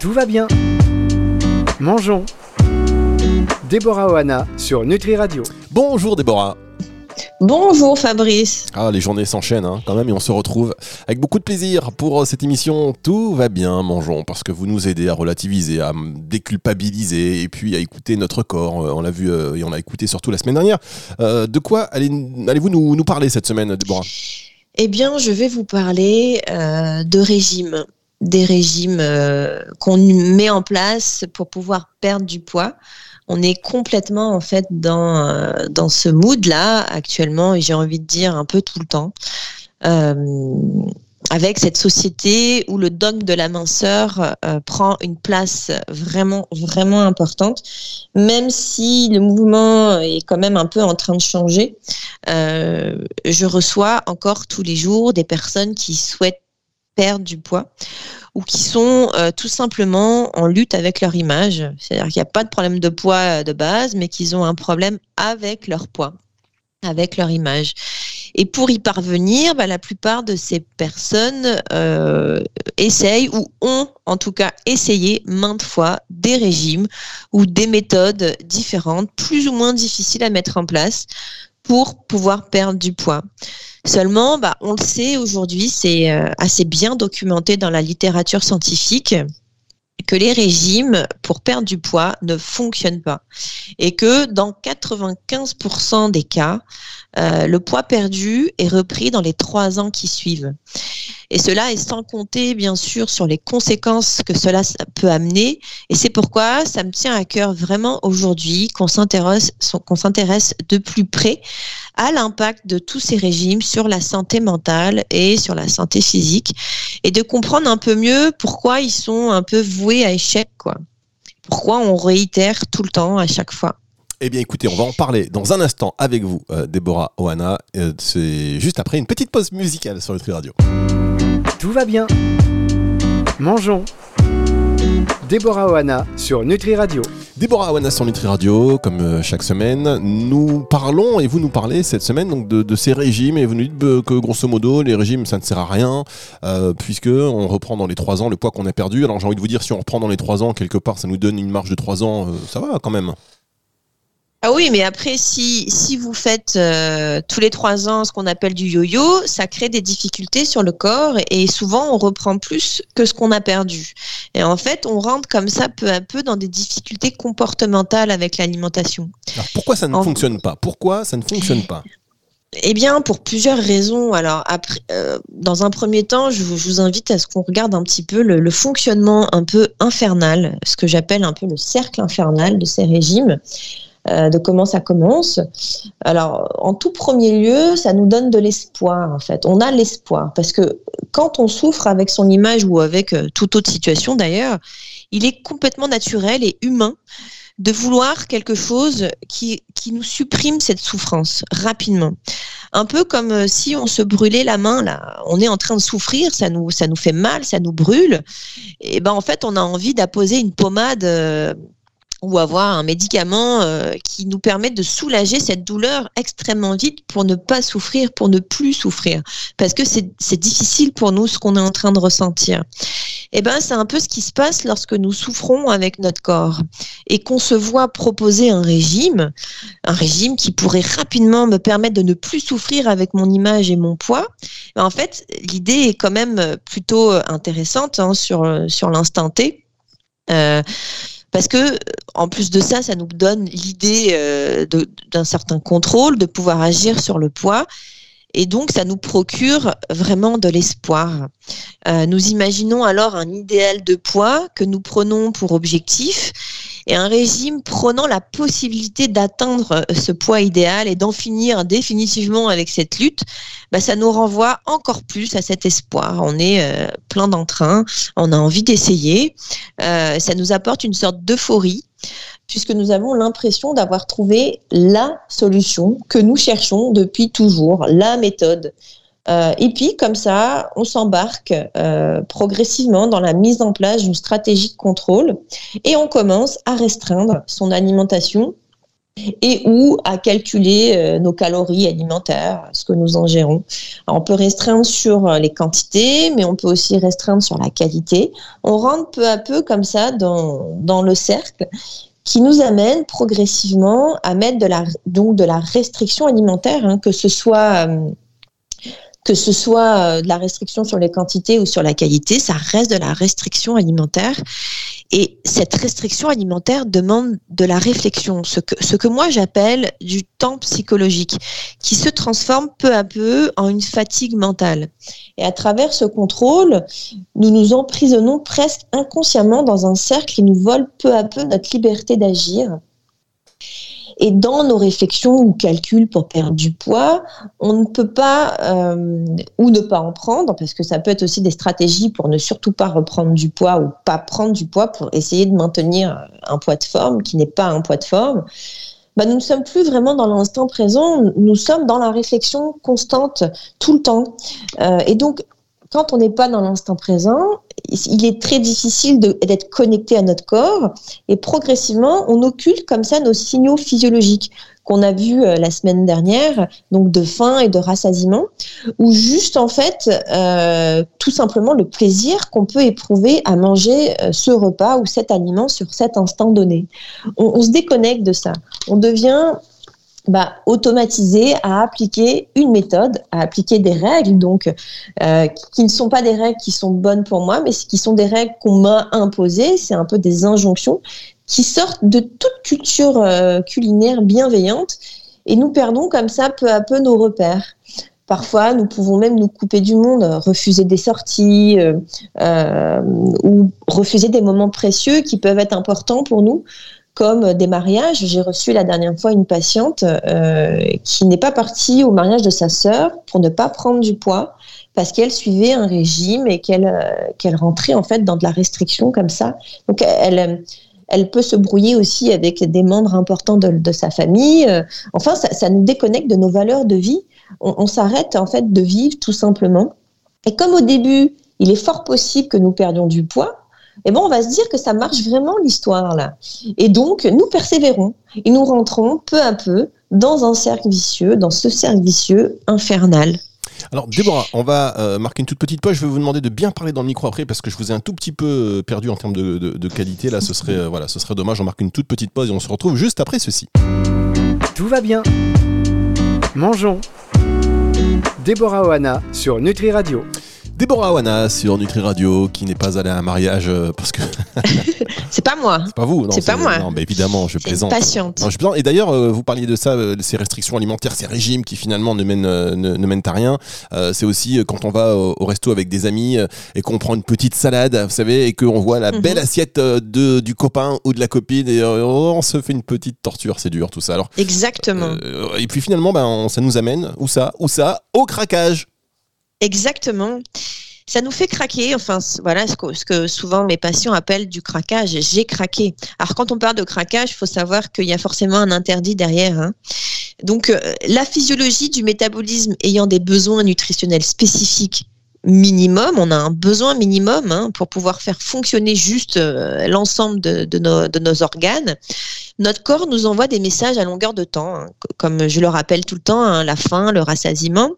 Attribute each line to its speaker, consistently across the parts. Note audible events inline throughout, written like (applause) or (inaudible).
Speaker 1: Tout va bien. Mangeons. Déborah Oana sur Nutri Radio.
Speaker 2: Bonjour Déborah.
Speaker 3: Bonjour Fabrice.
Speaker 2: Ah, les journées s'enchaînent hein, quand même et on se retrouve avec beaucoup de plaisir pour euh, cette émission Tout va bien, mangeons, parce que vous nous aidez à relativiser, à déculpabiliser et puis à écouter notre corps. Euh, on l'a vu euh, et on l'a écouté surtout la semaine dernière. de quoi allez-vous nous, nous, parler cette semaine, Déborah?
Speaker 3: Eh bien, je vais vous parler de régime des régimes qu'on met en place pour pouvoir perdre du poids on est complètement en fait dans, euh, dans ce mood là actuellement et j'ai envie de dire un peu tout le temps. Euh, avec cette société où le dogme de la minceur euh, prend une place vraiment vraiment importante, même si le mouvement est quand même un peu en train de changer. je reçois encore tous les jours des personnes qui souhaitent perdre du poids ou qui sont euh, tout simplement en lutte avec leur image. C'est-à-dire qu'il n'y a pas de problème de poids euh, de base, mais qu'ils ont un problème avec leur poids, avec leur image. Et pour y parvenir, bah, la plupart de ces personnes euh, essayent ou ont en tout cas essayé maintes fois des régimes ou des méthodes différentes, plus ou moins difficiles à mettre en place pour pouvoir perdre du poids. Seulement, bah, on le sait aujourd'hui, c'est euh, assez bien documenté dans la littérature scientifique que les régimes pour perdre du poids ne fonctionnent pas et que dans 95% des cas, euh, le poids perdu est repris dans les trois ans qui suivent. Et cela est sans compter, bien sûr, sur les conséquences que cela peut amener. Et c'est pourquoi ça me tient à cœur vraiment aujourd'hui qu'on s'intéresse, qu'on s'intéresse de plus près à l'impact de tous ces régimes sur la santé mentale et sur la santé physique et de comprendre un peu mieux pourquoi ils sont un peu voués à échec, quoi. Pourquoi on réitère tout le temps à chaque fois.
Speaker 2: Eh bien, écoutez, on va en parler dans un instant avec vous, euh, Déborah Oana. Euh, c'est juste après une petite pause musicale sur Nutri Radio.
Speaker 1: Tout va bien. Mangeons. Déborah Oana sur Nutri Radio.
Speaker 2: Déborah Oana sur Nutri Radio, comme euh, chaque semaine, nous parlons et vous nous parlez cette semaine donc de, ces régimes et vous nous dites que grosso modo les régimes ça ne sert à rien puisque on reprend dans les trois ans le poids qu'on a perdu. Alors j'ai envie de vous dire si on reprend dans les trois ans quelque part ça nous donne une marge de trois ans, ça va quand même.
Speaker 3: Ah oui, mais après, si, si vous faites euh, tous les trois ans ce qu'on appelle du yo-yo, ça crée des difficultés sur le corps et, souvent on reprend plus que ce qu'on a perdu. Et en fait, on rentre comme ça peu à peu dans des difficultés comportementales avec l'alimentation.
Speaker 2: Alors pourquoi ça ne fonctionne pas? Pourquoi ça ne fonctionne pas?
Speaker 3: Eh bien, pour plusieurs raisons. Alors, après, euh, dans un premier temps, je vous, invite à ce qu'on regarde un petit peu le, le, fonctionnement un peu infernal, ce que j'appelle un peu le cercle infernal de ces régimes. Euh, de comment ça commence. Alors, en tout premier lieu, ça nous donne de l'espoir, en fait. On a l'espoir parce que quand on souffre avec son image ou avec euh, toute autre situation d'ailleurs, il est complètement naturel et humain de vouloir quelque chose qui, qui nous supprime cette souffrance rapidement. Un peu comme euh, si on se brûlait la main là, on est en train de souffrir, ça nous ça nous fait mal, ça nous brûle. Et ben en fait, on a envie d'apposer une pommade ou avoir un médicament euh, qui nous permet de soulager cette douleur extrêmement vite pour ne pas souffrir, pour ne plus souffrir. Parce que c'est difficile pour nous ce qu'on est en train de ressentir. Eh ben, c'est un peu ce qui se passe lorsque nous souffrons avec notre corps et qu'on se voit proposer un régime, un régime qui pourrait rapidement me permettre de ne plus souffrir avec mon image et mon poids. En fait, l'idée est quand même plutôt intéressante hein, sur, sur l'instant T. Euh, parce que en plus de ça, ça nous donne l'idée euh, d'un certain contrôle, de pouvoir agir sur le poids. Et donc, ça nous procure vraiment de l'espoir. Euh, nous imaginons alors un idéal de poids que nous prenons pour objectif et un régime prenant la possibilité d'atteindre ce poids idéal et d'en finir définitivement avec cette lutte, bah, ça nous renvoie encore plus à cet espoir. On est euh, plein d'entrain, on a envie d'essayer. Euh, ça nous apporte une sorte d'euphorie puisque nous avons l'impression d'avoir trouvé la solution que nous cherchons depuis toujours, la méthode. Euh, et puis, comme ça, on s'embarque euh, progressivement dans la mise en place d'une stratégie de contrôle et on commence à restreindre son alimentation et ou à calculer euh, nos calories alimentaires, ce que nous ingérons. on peut restreindre sur les quantités, mais on peut aussi restreindre sur la qualité. On rentre peu à peu comme ça dans, dans le cercle qui nous amène progressivement à mettre de la, donc de la restriction alimentaire, hein, que ce soit que ce soit de la restriction sur les quantités ou sur la qualité, ça reste de la restriction alimentaire. Et cette restriction alimentaire demande de la réflexion, ce que, ce que moi j'appelle du temps psychologique, qui se transforme peu à peu en une fatigue mentale. Et à travers ce contrôle, nous nous emprisonnons presque inconsciemment dans un cercle qui nous vole peu à peu notre liberté d'agir et dans nos réflexions ou calculs pour perdre du poids, on ne peut pas, euh, ou ne pas en prendre, parce que ça peut être aussi des stratégies pour ne surtout pas reprendre du poids ou pas prendre du poids pour essayer de maintenir un poids de forme qui n'est pas un poids de forme. Bah, nous ne sommes plus vraiment dans l'instant présent, nous sommes dans la réflexion constante tout le temps. Euh, et donc, quand on n'est pas dans l'instant présent, il est très difficile d'être connecté à notre corps et progressivement, on occulte comme ça nos signaux physiologiques qu'on a vus euh, la semaine dernière, donc de faim et de rassasiement, ou juste en fait euh, tout simplement le plaisir qu'on peut éprouver à manger euh, ce repas ou cet aliment sur cet instant donné. On, on se déconnecte de ça. On devient bah, automatiser à appliquer une méthode, à appliquer des règles, donc euh, qui ne sont pas des règles qui sont bonnes pour moi, mais qui sont des règles qu'on m'a imposées. C'est un peu des injonctions qui sortent de toute culture euh, culinaire bienveillante, et nous perdons comme ça peu à peu nos repères. Parfois, nous pouvons même nous couper du monde, refuser des sorties euh, ou refuser des moments précieux qui peuvent être importants pour nous comme des mariages. J'ai reçu la dernière fois une patiente euh, qui n'est pas partie au mariage de sa sœur pour ne pas prendre du poids parce qu'elle suivait un régime et qu'elle euh, qu'elle rentrait en fait dans de la restriction comme ça. Donc elle elle peut se brouiller aussi avec des membres importants de, sa famille. Euh, enfin, ça, nous déconnecte de nos valeurs de vie. On, on s'arrête en fait de vivre tout simplement. Et comme au début, il est fort possible que nous perdions du poids, eh bon, on va se dire que ça marche vraiment l'histoire là. Et donc, nous persévérons et nous rentrons peu à peu dans un cercle vicieux, dans ce cercle vicieux infernal.
Speaker 2: Alors Déborah, on va euh, marquer une toute petite pause. Je vais vous demander de bien parler dans le micro après parce que je vous ai un tout petit peu euh, perdu en termes de, qualité. Là, ce serait, euh, voilà, ce serait dommage. On marque une toute petite pause et on se retrouve juste après ceci.
Speaker 1: Tout va bien. Mangeons. Déborah Oana sur Nutri Radio.
Speaker 2: Déborah Awana sur Nutri Radio qui n'est pas allée à un mariage euh, parce que. (laughs)
Speaker 3: c'est pas moi.
Speaker 2: C'est pas vous,
Speaker 3: non. C'est pas moi.
Speaker 2: Non, mais évidemment, je plaisante.
Speaker 3: patiente.
Speaker 2: Non, je plaisante. Et d'ailleurs, euh, vous parliez de ça, euh, ces restrictions alimentaires, ces régimes qui finalement ne mènent, ne, mènent à rien. c'est aussi quand on va au, resto avec des amis et qu'on prend une petite salade, vous savez, et qu'on voit la mhm. belle assiette de, du copain ou de la copine et oh, on se fait une petite torture, c'est dur tout ça. Alors.
Speaker 3: Exactement.
Speaker 2: et puis finalement, ben, ça nous amène, où ça, où ça, au craquage.
Speaker 3: Exactement. Ça nous fait craquer, enfin voilà ce que, souvent mes patients appellent du craquage. J'ai craqué. Alors quand on parle de craquage, il faut savoir qu'il y a forcément un interdit derrière. Hein. Donc euh, la physiologie du métabolisme ayant des besoins nutritionnels spécifiques minimum, on a un besoin minimum hein, pour pouvoir faire fonctionner juste euh, l'ensemble de, nos, organes. Notre corps nous envoie des messages à longueur de temps, hein, comme je le rappelle tout le temps, la faim, le rassasiement.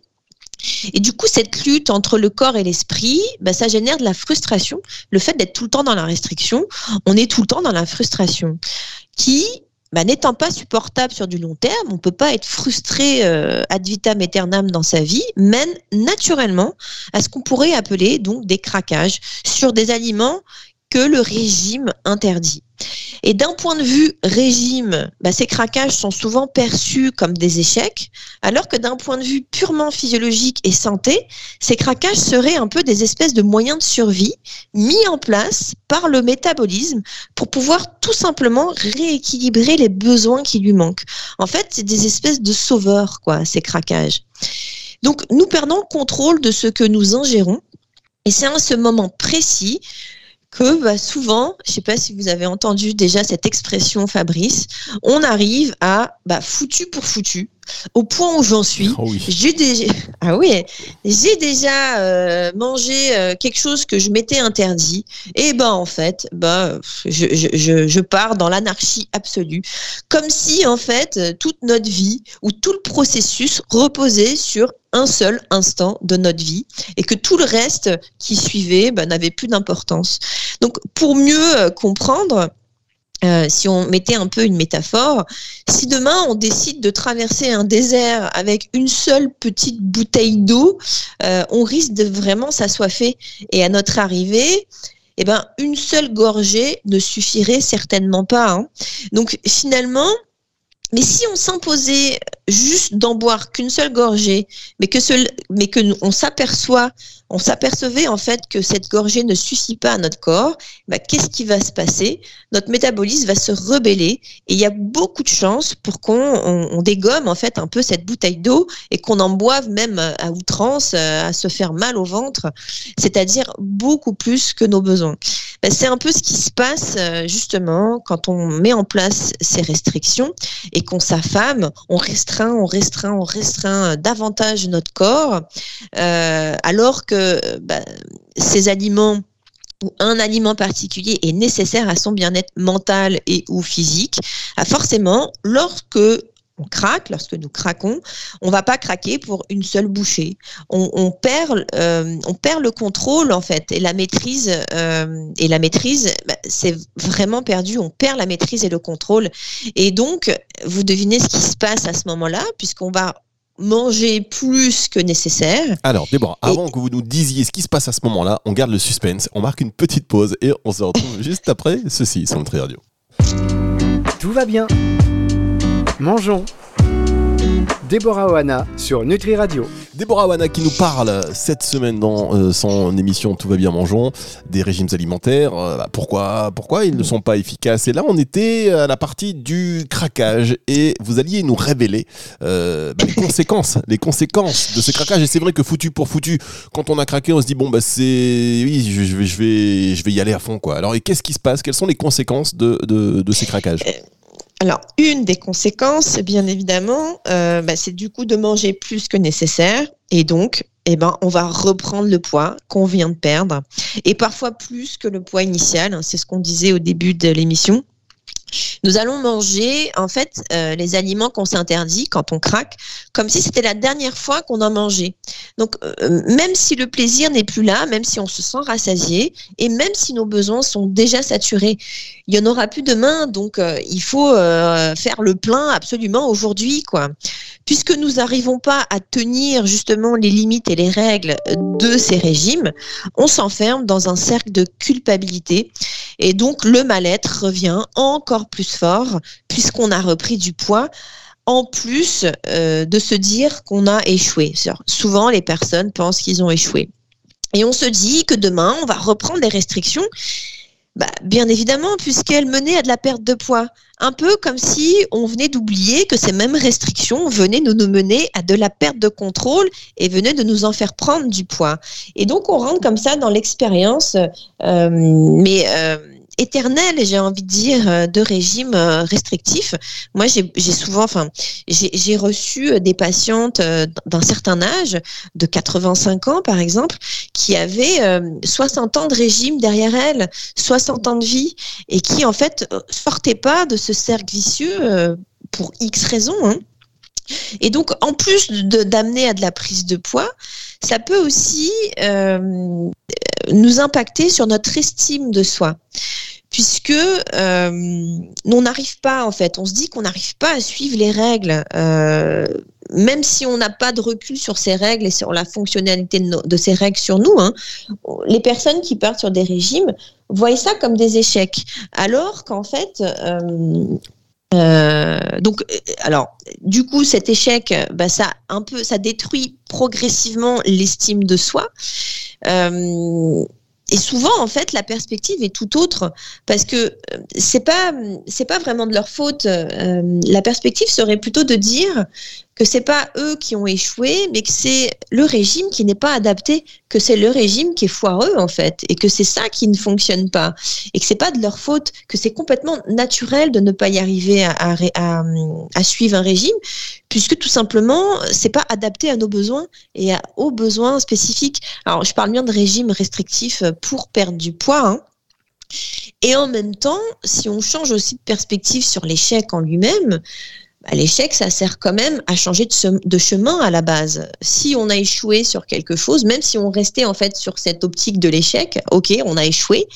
Speaker 3: Et du coup, cette lutte entre le corps et l'esprit, bah, ça génère de la frustration. Le fait d'être tout le temps dans la restriction, on est tout le temps dans la frustration, qui bah, n'étant pas supportable sur du long terme, on peut pas être frustré euh, ad vitam aeternam dans sa vie, mène naturellement à ce qu'on pourrait appeler donc des craquages sur des aliments que le régime interdit. Et d'un point de vue régime, bah, ces craquages sont souvent perçus comme des échecs, alors que d'un point de vue purement physiologique et santé, ces craquages seraient un peu des espèces de moyens de survie mis en place par le métabolisme pour pouvoir tout simplement rééquilibrer les besoins qui lui manquent. En fait, c'est des espèces de sauveurs, quoi, ces craquages. Donc, nous perdons contrôle de ce que nous ingérons. Et c'est à ce moment précis que bah, souvent, je ne sais pas si vous avez entendu déjà cette expression, Fabrice, on arrive à bah, foutu pour foutu, au point où j'en suis.
Speaker 2: Oh oui.
Speaker 3: J'ai déjà, (laughs) ah oui, j'ai déjà euh, mangé euh, quelque chose que je m'étais interdit. Et ben en fait, ben je, je, je, pars dans l'anarchie absolue, comme si en fait toute notre vie ou tout le processus reposait sur un seul instant de notre vie et que tout le reste qui suivait ben, n'avait plus d'importance. Donc pour mieux euh, comprendre, euh, si on mettait un peu une métaphore, si demain on décide de traverser un désert avec une seule petite bouteille d'eau, euh, on risque de vraiment s'assoiffer. Et à notre arrivée, eh ben, une seule gorgée ne suffirait certainement pas. hein. Donc finalement, mais si on s'imposait juste d'en boire qu'une seule gorgée, mais que, seul, mais que on s'aperçoit, on s'apercevait en fait que cette gorgée ne suffit pas à notre corps, bah, qu'est-ce qui va se passer? Notre métabolisme va se rebeller et il y a beaucoup de chances pour qu'on on, on dégomme en fait un peu cette bouteille d'eau et qu'on en boive même à outrance, euh, à se faire mal au ventre, c'est-à-dire beaucoup plus que nos besoins. Bah, c'est un peu ce qui se passe euh, justement quand on met en place ces restrictions et qu'on s'affame, on restreint, on restreint, on restreint euh, davantage notre corps, alors que bah, ces aliments ou un aliment particulier est nécessaire à son bien-être mental et ou physique, ah, forcément, lorsque on craque, lorsque nous craquons, on va pas craquer pour une seule bouchée. On, on perd, euh, on perd le contrôle en fait et la maîtrise. euh, et la maîtrise, bah, c'est vraiment perdu. On perd la maîtrise et le contrôle. Et donc, vous devinez ce qui se passe à ce moment-là, puisqu'on va manger plus que nécessaire.
Speaker 2: Alors, Déborah, avant que vous nous disiez ce qui se passe à ce moment-là, on garde le suspense, on marque une petite pause et on se retrouve (laughs) juste après ceci sur Nutri Radio.
Speaker 1: Tout va bien. Mangeons. Déborah Oana sur Nutri Radio.
Speaker 2: Déborah Wana qui nous parle cette semaine dans euh, son émission Tout va bien mangeons des régimes alimentaires. Euh, bah, pourquoi, pourquoi ils ne sont pas efficaces? Et là, on était à la partie du craquage et vous alliez nous révéler euh, bah, les conséquences, les conséquences de ce craquage. Et c'est vrai que foutu pour foutu, quand on a craqué, on se dit bon bah c'est oui, je, vais, je vais, y aller à fond quoi. Alors et qu'est-ce qui se passe? Quelles sont les conséquences de ces craquages?
Speaker 3: Alors, une des conséquences, bien évidemment, euh, bah, c'est du coup de manger plus que nécessaire. Et donc, eh ben, on va reprendre le poids qu'on vient de perdre. Et parfois plus que le poids initial. hein, c'est ce qu'on disait au début de l'émission. Nous allons manger, en fait, euh, les aliments qu'on s'interdit quand on craque, comme si c'était la dernière fois qu'on en mangeait. Donc, euh, même si le plaisir n'est plus là, même si on se sent rassasié, et même si nos besoins sont déjà saturés, il y en aura plus demain. Donc, euh, il faut faire le plein absolument aujourd'hui, quoi. Puisque nous n'arrivons pas à tenir justement les limites et les règles de ces régimes, on s'enferme dans un cercle de culpabilité et donc le mal-être revient encore plus fort puisqu'on a repris du poids en plus euh, de se dire qu'on a échoué. Souvent, les personnes pensent qu'ils ont échoué. Et on se dit que demain, on va reprendre des restrictions. Bah, bien évidemment, puisqu'elles menaient à de la perte de poids. Un peu comme si on venait d'oublier que ces mêmes restrictions venaient de nous mener à de la perte de contrôle et venaient de nous en faire prendre du poids. Et donc, on rentre comme ça dans l'expérience, euh, mais euh, éternelle, j'ai envie de dire, euh, de régime euh, restrictif. Moi, j'ai souvent, enfin, j'ai reçu euh, des patientes d'un certain âge, de 85 ans par exemple, qui avaient euh, 60 ans de régime derrière elles, 60 ans de vie, et qui en fait sortaient pas de ce cercle vicieux pour X raisons. hein. Et donc, en plus d'amener à de la prise de poids, ça peut aussi euh, nous impacter sur notre estime de soi. Puisque euh, on n'arrive pas, en fait, on se dit qu'on n'arrive pas à suivre les règles, euh, même si on n'a pas de recul sur ces règles et sur la fonctionnalité de, ces règles sur nous. hein. les personnes qui partent sur des régimes voient ça comme des échecs, alors qu'en fait, euh, donc, euh, alors, du coup, cet échec, bah, ça un peu, ça détruit progressivement l'estime de soi. Euh, et souvent, en fait, la perspective est tout autre parce que c'est pas, c'est pas vraiment de leur faute. La perspective serait plutôt de dire, que c'est pas eux qui ont échoué, mais que c'est le régime qui n'est pas adapté, que c'est le régime qui est foireux en fait, et que c'est ça qui ne fonctionne pas, et que c'est pas de leur faute, que c'est complètement naturel de ne pas y arriver à, suivre un régime, puisque tout simplement c'est pas adapté à nos besoins et aux besoins spécifiques. Alors je parle bien de régime restrictif pour perdre du poids. Hein. Et en même temps, si on change aussi de perspective sur l'échec en lui-même, bah, l'échec, ça sert quand même à changer de, chemin à la base. Si on a échoué sur quelque chose, même si on restait en fait sur cette optique de l'échec, ok, on a échoué,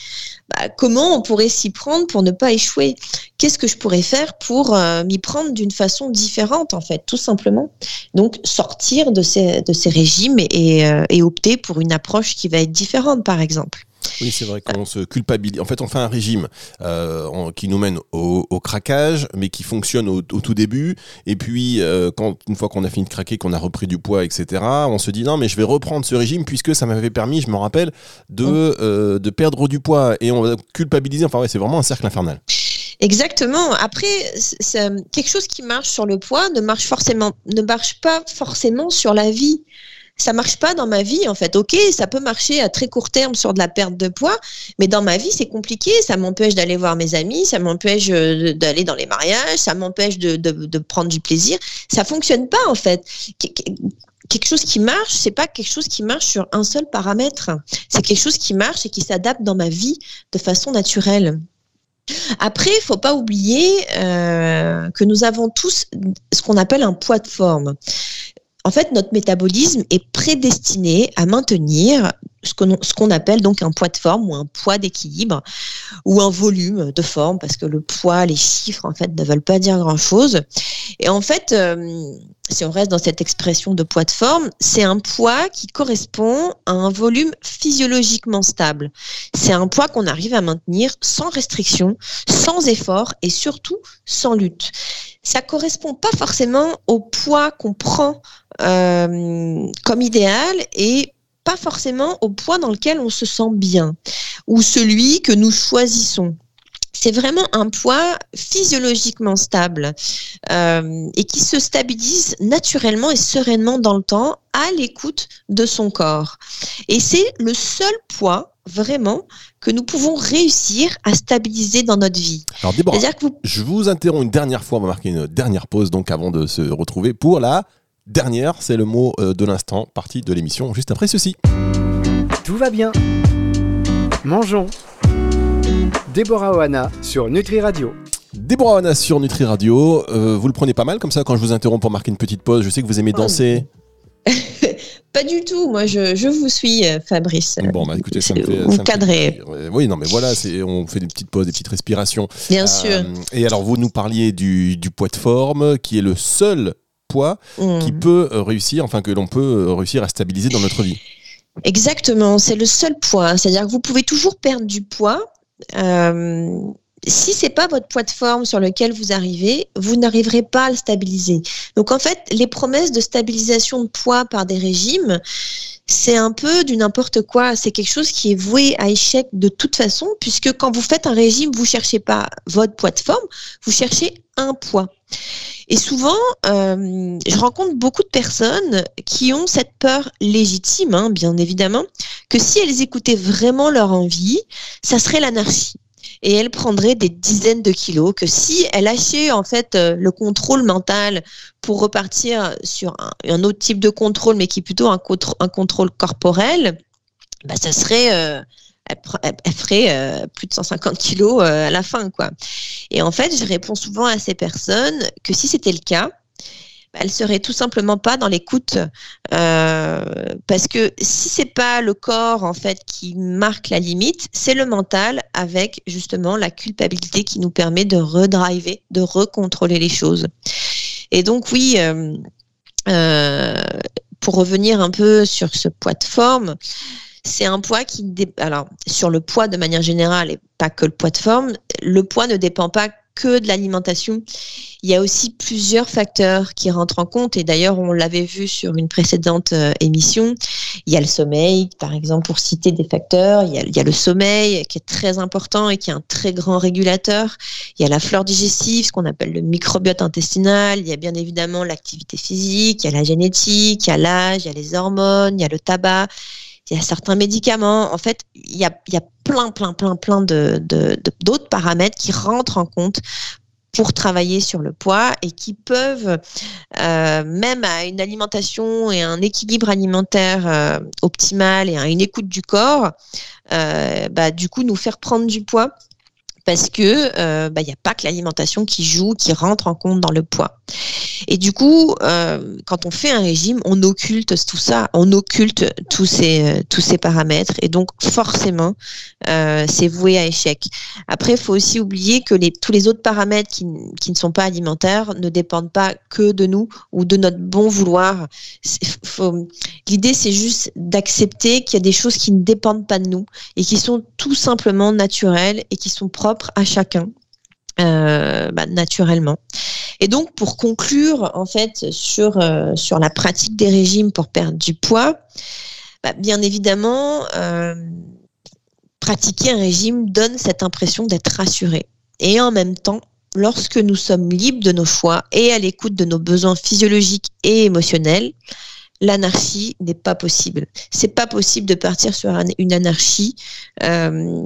Speaker 3: bah, comment on pourrait s'y prendre pour ne pas échouer? Qu'est-ce que je pourrais faire pour euh, m'y prendre d'une façon différente, en fait, tout simplement? Donc, sortir de ces, régimes euh, et opter pour une approche qui va être différente, par exemple.
Speaker 2: Oui, c'est vrai qu'on se culpabilise. En fait, on fait un régime euh, qui nous mène au, craquage, mais qui fonctionne au, tout début. Et puis, euh, quand une fois qu'on a fini de craquer, qu'on a repris du poids, etc., on se dit non, mais je vais reprendre ce régime puisque ça m'avait permis, je me rappelle, de, mm. euh, de perdre du poids. Et on va culpabiliser. Enfin, ouais, c'est vraiment un cercle infernal.
Speaker 3: Exactement. Après, quelque chose qui marche sur le poids ne marche forcément, ne marche pas forcément sur la vie ça marche pas dans ma vie en fait. Ok, ça peut marcher à très court terme sur de la perte de poids, mais dans ma vie c'est compliqué. Ça m'empêche d'aller voir mes amis, ça m'empêche euh, d'aller dans les mariages, ça m'empêche de, prendre du plaisir. Ça fonctionne pas en fait. Quelque chose qui marche, c'est pas quelque chose qui marche sur un seul paramètre. C'est quelque chose qui marche et qui s'adapte dans ma vie de façon naturelle. Après, il faut pas oublier euh, que nous avons tous ce qu'on appelle un poids de forme en fait, notre métabolisme est prédestiné à maintenir ce qu'on appelle donc un poids de forme ou un poids d'équilibre ou un volume de forme parce que le poids, les chiffres en fait ne veulent pas dire grand chose. Et en fait, euh, si on reste dans cette expression de poids de forme, c'est un poids qui correspond à un volume physiologiquement stable. C'est un poids qu'on arrive à maintenir sans restriction, sans effort et surtout sans lutte. Ça correspond pas forcément au poids qu'on prend euh, comme idéal et pas forcément au poids dans lequel on se sent bien ou celui que nous choisissons c'est vraiment un poids physiologiquement stable euh, et qui se stabilise naturellement et sereinement dans le temps à l'écoute de son corps. Et c'est le seul poids vraiment que nous pouvons réussir à stabiliser dans notre vie.
Speaker 2: Alors Déborah, je vous interromps une dernière fois, on va marquer une dernière pause donc avant de se retrouver pour la dernière, c'est le mot euh, de l'instant, partie de l'émission juste après ceci.
Speaker 1: Tout va bien. Mangeons. Déborah Oana sur Nutri Radio.
Speaker 2: Déborah Oana sur Nutri Radio. Euh, vous le prenez pas mal comme ça quand je vous interromps pour marquer une petite pause. Je sais que vous aimez danser. (laughs)
Speaker 3: Pas du tout. Moi, je, vous suis, euh, Fabrice.
Speaker 2: Bon, bah écoutez, ça me fait.
Speaker 3: Vous cadrez.
Speaker 2: Oui, non, mais voilà, on fait des petites pauses, des petites respirations.
Speaker 3: Bien euh, sûr.
Speaker 2: Et alors, vous nous parliez du, poids de forme, qui est le seul poids mm. qui peut réussir, enfin, que l'on peut réussir à stabiliser dans notre vie.
Speaker 3: Exactement, c'est le seul poids. C'est-à-dire que vous pouvez toujours perdre du poids. Euh, si c'est pas votre poids de forme sur lequel vous arrivez, vous n'arriverez pas à le stabiliser. Donc en fait, les promesses de stabilisation de poids par des régimes, c'est un peu du n'importe quoi. C'est quelque chose qui est voué à échec de toute façon, puisque quand vous faites un régime, vous cherchez pas votre poids de forme, vous cherchez un poids. Et souvent, euh, je rencontre beaucoup de personnes qui ont cette peur légitime, hein, bien évidemment, que si elles écoutaient vraiment leur envie, ça serait l'anarchie. Et elles prendraient des dizaines de kilos, que si elles lâchaient en fait euh, le contrôle mental pour repartir sur un, autre type de contrôle, mais qui est plutôt un, contrôle corporel, bah, ça serait... Euh, elle, ferait euh, plus de 150 kilos à la fin, quoi. Et en fait, je réponds souvent à ces personnes que si c'était le cas, elles seraient tout simplement pas dans l'écoute, euh, parce que si c'est pas le corps en fait qui marque la limite, c'est le mental avec justement la culpabilité qui nous permet de redriver, de recontrôler les choses. Et donc oui. pour revenir un peu sur ce poids de forme, c'est un poids qui, alors sur le poids de manière générale et pas que le poids de forme, le poids ne dépend pas que de l'alimentation. Il y a aussi plusieurs facteurs qui rentrent en compte et d'ailleurs on l'avait vu sur une précédente euh, émission. Il y a le sommeil, par exemple, pour citer des facteurs. Il y, a, il y, a, le sommeil qui est très important et qui est un très grand régulateur. Il y a la flore digestive, ce qu'on appelle le microbiote intestinal. Il y a bien évidemment l'activité physique, il y a la génétique, il y a l'âge, il y a les hormones, il y a le tabac il y a certains médicaments. En fait, il y a, plein, plein, plein, plein de, d'autres de, paramètres qui rentrent en compte pour travailler sur le poids et qui peuvent, euh, même à une alimentation et un équilibre alimentaire euh, optimal et à une écoute du corps, euh, bah, du coup, nous faire prendre du poids parce que il bah, n'y a pas que l'alimentation qui joue, qui rentre en compte dans le poids. Et du coup, euh, quand on fait un régime, on occulte tout ça, on occulte tous ces, euh, tous ces paramètres. Et donc, forcément, euh, c'est voué à échec. Après, il faut aussi oublier que les, tous les autres paramètres qui, qui, ne sont pas alimentaires ne dépendent pas que de nous ou de notre bon vouloir. L'idée, c'est juste d'accepter qu'il y a des choses qui ne dépendent pas de nous et qui sont tout simplement naturelles et qui sont propres à chacun. Euh, bah, naturellement. Et donc, pour conclure, en fait, sur, euh, sur la pratique des régimes pour perdre du poids, bah, bien évidemment, euh, pratiquer un régime donne cette impression d'être rassuré. Et en même temps, lorsque nous sommes libres de nos choix et à l'écoute de nos besoins physiologiques et émotionnels, l'anarchie n'est pas possible. C'est pas possible de partir sur une anarchie euh,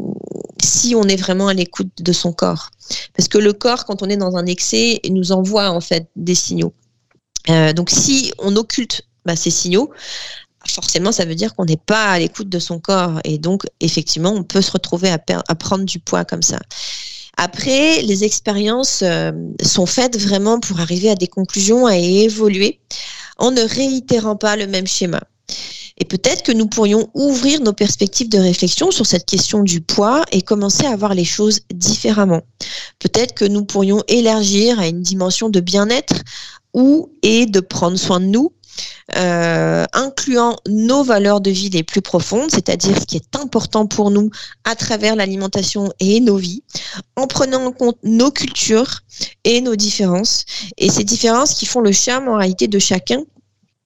Speaker 3: si on est vraiment à l'écoute de son corps, parce que le corps, quand on est dans un excès, nous envoie en fait des signaux. Euh, donc, si on occulte bah, ces signaux, forcément, ça veut dire qu'on n'est pas à l'écoute de son corps, et donc effectivement, on peut se retrouver à, prendre du poids comme ça. Après, les expériences euh, sont faites vraiment pour arriver à des conclusions et évoluer en ne réitérant pas le même schéma. Et peut-être que nous pourrions ouvrir nos perspectives de réflexion sur cette question du poids et commencer à voir les choses différemment. Peut-être que nous pourrions élargir à une dimension de bien-être ou et de prendre soin de nous euh, incluant nos valeurs de vie les plus profondes, c'est-à-dire ce qui est important pour nous à travers l'alimentation et nos vies, en prenant en compte nos cultures et nos différences, et ces différences qui font le charme en réalité de chacun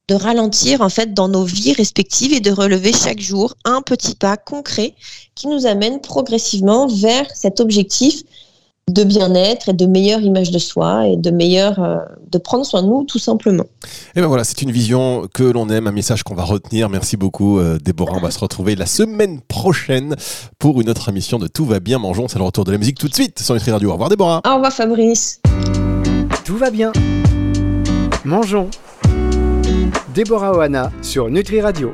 Speaker 3: de ralentir en fait dans nos vies respectives et de relever chaque jour un petit pas concret qui nous amène progressivement vers cet objectif de bien-être et de meilleure image de soi et de meilleure euh, de prendre soin de nous tout simplement.
Speaker 2: Et ben voilà, c'est une vision que l'on aime, un message qu'on va retenir. Merci beaucoup euh, Déborah, on va se retrouver la semaine prochaine pour une autre émission de Tout va bien mangeons, c'est le retour de la musique tout de suite sur Nutri Radio. Au revoir Déborah.
Speaker 3: Au revoir Fabrice.
Speaker 1: Tout va bien. Mangeons. Déborah Oana sur Nutri Radio.